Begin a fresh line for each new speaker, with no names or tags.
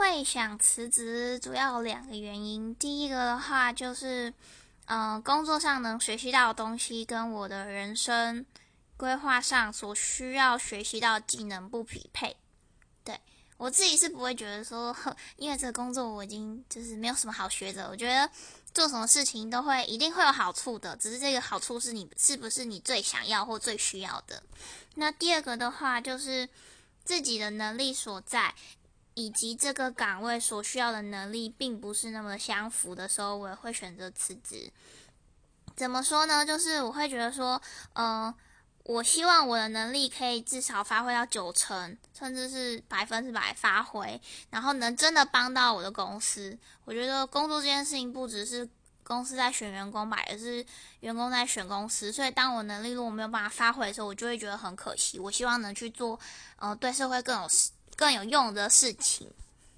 会想辞职，主要有两个原因。第一个的话就是，嗯，工作上能学习到的东西跟我的人生规划上所需要学习到技能不匹配。对我自己是不会觉得说，因为这个工作我已经就是没有什么好学的。我觉得做什么事情都会一定会有好处的，只是这个好处是你是不是你最想要或最需要的。那第二个的话就是自己的能力所在。以及这个岗位所需要的能力并不是那么相符的时候，我也会选择辞职。怎么说呢？就是我会觉得说，嗯，我希望我的能力可以至少发挥到九成，甚至是百分之百发挥，然后能真的帮到我的公司。我觉得工作这件事情不只是公司在选员工吧，也是员工在选公司。所以当我能力如果没有办法发挥的时候，我就会觉得很可惜。我希望能去做，呃，对社会更有。更有用的事情。